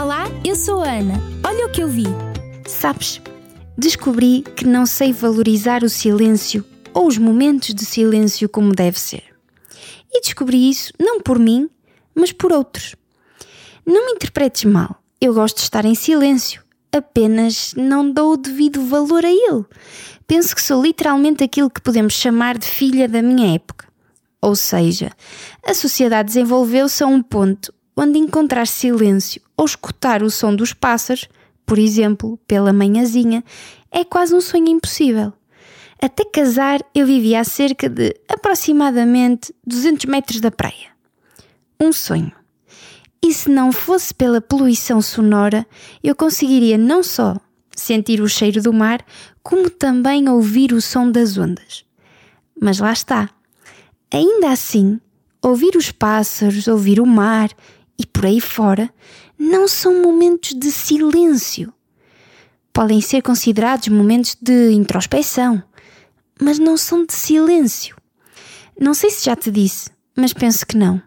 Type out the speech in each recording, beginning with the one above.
Olá, eu sou a Ana. Olha o que eu vi. Sabes, descobri que não sei valorizar o silêncio ou os momentos de silêncio como deve ser. E descobri isso não por mim, mas por outros. Não me interpretes mal, eu gosto de estar em silêncio, apenas não dou o devido valor a ele. Penso que sou literalmente aquilo que podemos chamar de filha da minha época. Ou seja, a sociedade desenvolveu-se a um ponto onde encontrar silêncio ou escutar o som dos pássaros, por exemplo, pela manhãzinha, é quase um sonho impossível. Até casar, eu vivia a cerca de aproximadamente 200 metros da praia. Um sonho. E se não fosse pela poluição sonora, eu conseguiria não só sentir o cheiro do mar, como também ouvir o som das ondas. Mas lá está. Ainda assim, ouvir os pássaros, ouvir o mar e por aí fora não são momentos de silêncio. Podem ser considerados momentos de introspecção, mas não são de silêncio. Não sei se já te disse, mas penso que não.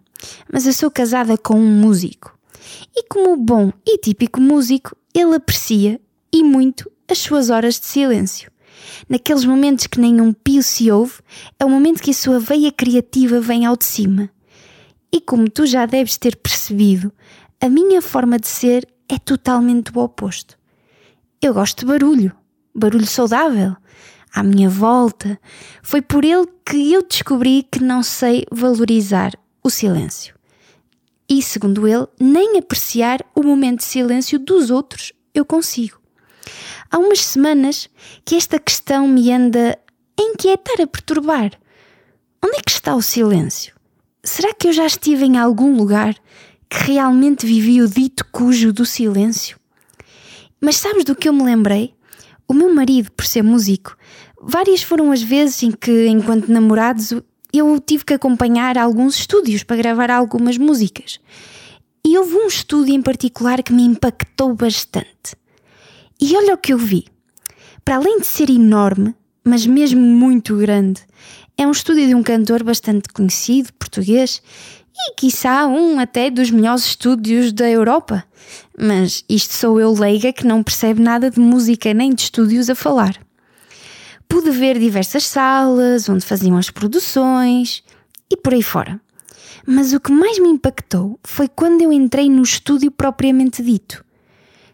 Mas eu sou casada com um músico. E como bom e típico músico, ele aprecia e muito as suas horas de silêncio. Naqueles momentos que nenhum pio se ouve, é o momento que a sua veia criativa vem ao de cima. E como tu já deves ter percebido, a minha forma de ser é totalmente o oposto. Eu gosto de barulho, barulho saudável, à minha volta. Foi por ele que eu descobri que não sei valorizar o silêncio. E, segundo ele, nem apreciar o momento de silêncio dos outros eu consigo. Há umas semanas que esta questão me anda a inquietar, a perturbar. Onde é que está o silêncio? Será que eu já estive em algum lugar que realmente vivi o dito cujo do silêncio? Mas sabes do que eu me lembrei? O meu marido, por ser músico, várias foram as vezes em que, enquanto namorados, eu tive que acompanhar alguns estúdios para gravar algumas músicas. E houve um estúdio em particular que me impactou bastante. E olha o que eu vi. Para além de ser enorme, mas mesmo muito grande, é um estúdio de um cantor bastante conhecido, português, e quiçá um até dos melhores estúdios da Europa. Mas isto sou eu leiga que não percebe nada de música nem de estúdios a falar. Pude ver diversas salas onde faziam as produções e por aí fora. Mas o que mais me impactou foi quando eu entrei no estúdio propriamente dito.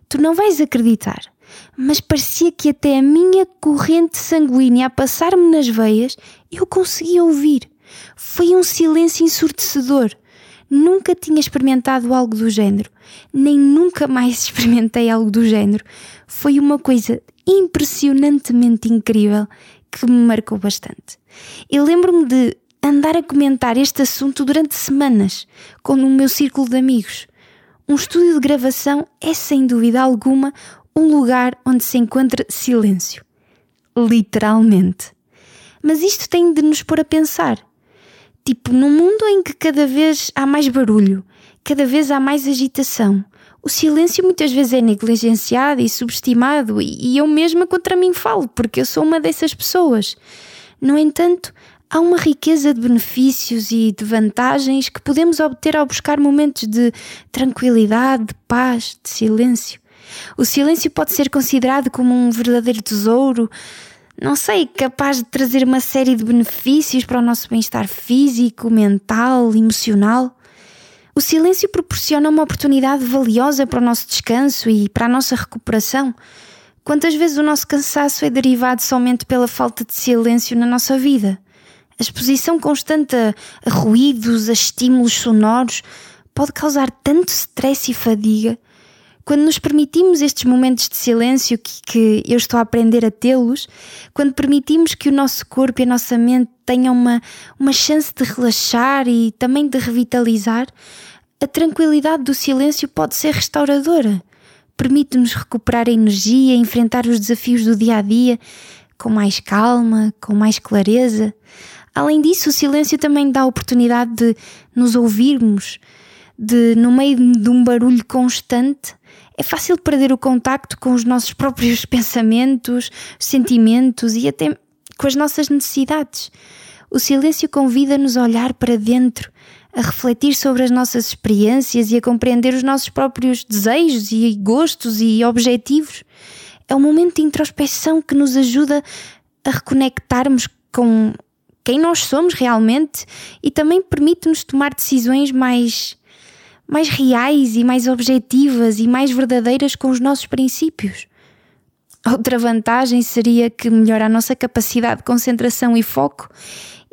Tu não vais acreditar, mas parecia que até a minha corrente sanguínea a passar-me nas veias eu conseguia ouvir. Foi um silêncio ensurdecedor. Nunca tinha experimentado algo do género, nem nunca mais experimentei algo do género. Foi uma coisa impressionantemente incrível que me marcou bastante. Eu lembro-me de andar a comentar este assunto durante semanas com o meu círculo de amigos. Um estúdio de gravação é sem dúvida alguma um lugar onde se encontra silêncio. Literalmente. Mas isto tem de nos pôr a pensar. Tipo, num mundo em que cada vez há mais barulho, cada vez há mais agitação, o silêncio muitas vezes é negligenciado e subestimado, e eu mesma contra mim falo, porque eu sou uma dessas pessoas. No entanto, há uma riqueza de benefícios e de vantagens que podemos obter ao buscar momentos de tranquilidade, de paz, de silêncio. O silêncio pode ser considerado como um verdadeiro tesouro, não sei, capaz de trazer uma série de benefícios para o nosso bem-estar físico, mental, emocional. O silêncio proporciona uma oportunidade valiosa para o nosso descanso e para a nossa recuperação. Quantas vezes o nosso cansaço é derivado somente pela falta de silêncio na nossa vida? A exposição constante a, ruídos, a estímulos sonoros, pode causar tanto stress e fadiga. Quando nos permitimos estes momentos de silêncio que, que eu estou a aprender a tê-los, quando permitimos que o nosso corpo e a nossa mente tenham uma, uma chance de relaxar e também de revitalizar, a tranquilidade do silêncio pode ser restauradora. Permite-nos recuperar a energia, enfrentar os desafios do dia a dia com mais calma, com mais clareza. Além disso, o silêncio também dá a oportunidade de nos ouvirmos, de, no meio de um barulho constante, é fácil perder o contacto com os nossos próprios pensamentos, sentimentos e até com as nossas necessidades. O silêncio convida-nos a olhar para dentro, a refletir sobre as nossas experiências e a compreender os nossos próprios desejos e gostos e objetivos. É um momento de introspeção que nos ajuda a reconectarmos com quem nós somos realmente e também permite-nos tomar decisões mais mais reais e mais objetivas e mais verdadeiras com os nossos princípios. Outra vantagem seria que melhora a nossa capacidade de concentração e foco,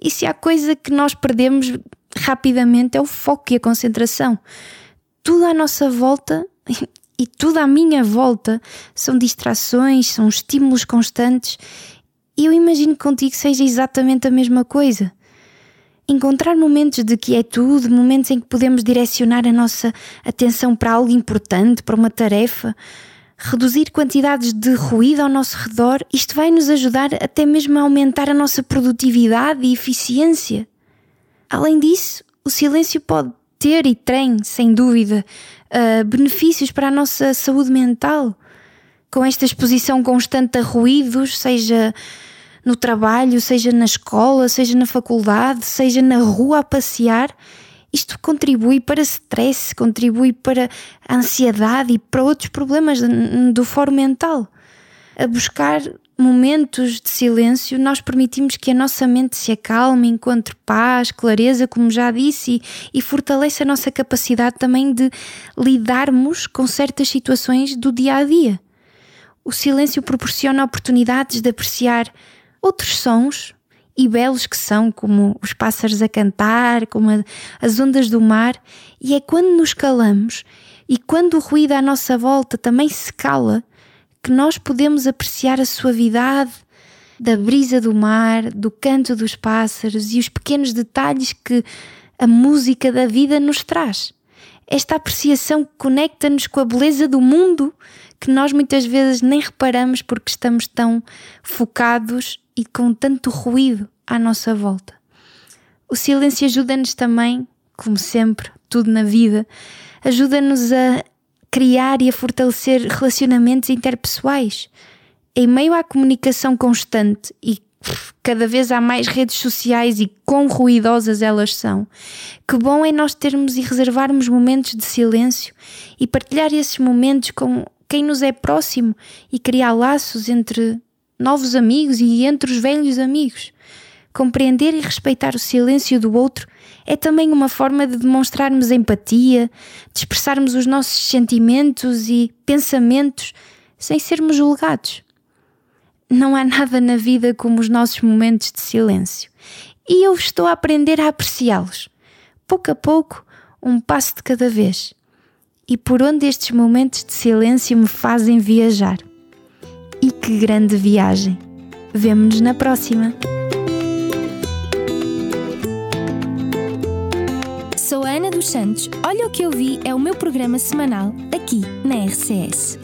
e se há coisa que nós perdemos rapidamente é o foco e a concentração. Tudo à nossa volta e tudo à minha volta são distrações, são estímulos constantes, e eu imagino que contigo seja exatamente a mesma coisa encontrar momentos de quietude, momentos em que podemos direcionar a nossa atenção para algo importante, para uma tarefa, reduzir quantidades de ruído ao nosso redor, isto vai nos ajudar até mesmo a aumentar a nossa produtividade e eficiência. Além disso, o silêncio pode ter e tem, sem dúvida, uh, benefícios para a nossa saúde mental. Com esta exposição constante a ruídos, seja no trabalho, seja na escola, seja na faculdade, seja na rua a passear, isto contribui para stress, contribui para ansiedade e para outros problemas do foro mental. A buscar momentos de silêncio, nós permitimos que a nossa mente se acalme, encontre paz, clareza, como já disse, e, e fortalece a nossa capacidade também de lidarmos com certas situações do dia a dia. O silêncio proporciona oportunidades de apreciar outros sons e belos que são, como os pássaros a cantar, como a, as ondas do mar, e é quando nos calamos e quando o ruído à nossa volta também se cala que nós podemos apreciar a suavidade da brisa do mar, do canto dos pássaros e os pequenos detalhes que a música da vida nos traz. Esta apreciação conecta-nos com a beleza do mundo que nós muitas vezes nem reparamos porque estamos tão focados e com tanto ruído à nossa volta. O silêncio ajuda-nos também, como sempre, tudo na vida, ajuda-nos a criar e a fortalecer relacionamentos interpessoais. Em meio à comunicação constante e cada vez há mais redes sociais e quão ruidosas elas são. Que bom é nós termos e reservarmos momentos de silêncio e partilhar esses momentos com quem nos é próximo e criar laços entre novos amigos e entre os velhos amigos. Compreender e respeitar o silêncio do outro é também uma forma de demonstrarmos empatia, de expressarmos os nossos sentimentos e pensamentos sem sermos julgados. Não há nada na vida como os nossos momentos de silêncio e eu estou a aprender a apreciá-los, pouco a pouco, um passo de cada vez. E por onde estes momentos de silêncio me fazem viajar. Que grande viagem! Vemo-nos na próxima! Sou a Ana dos Santos. Olha o que eu vi é o meu programa semanal aqui na RCS.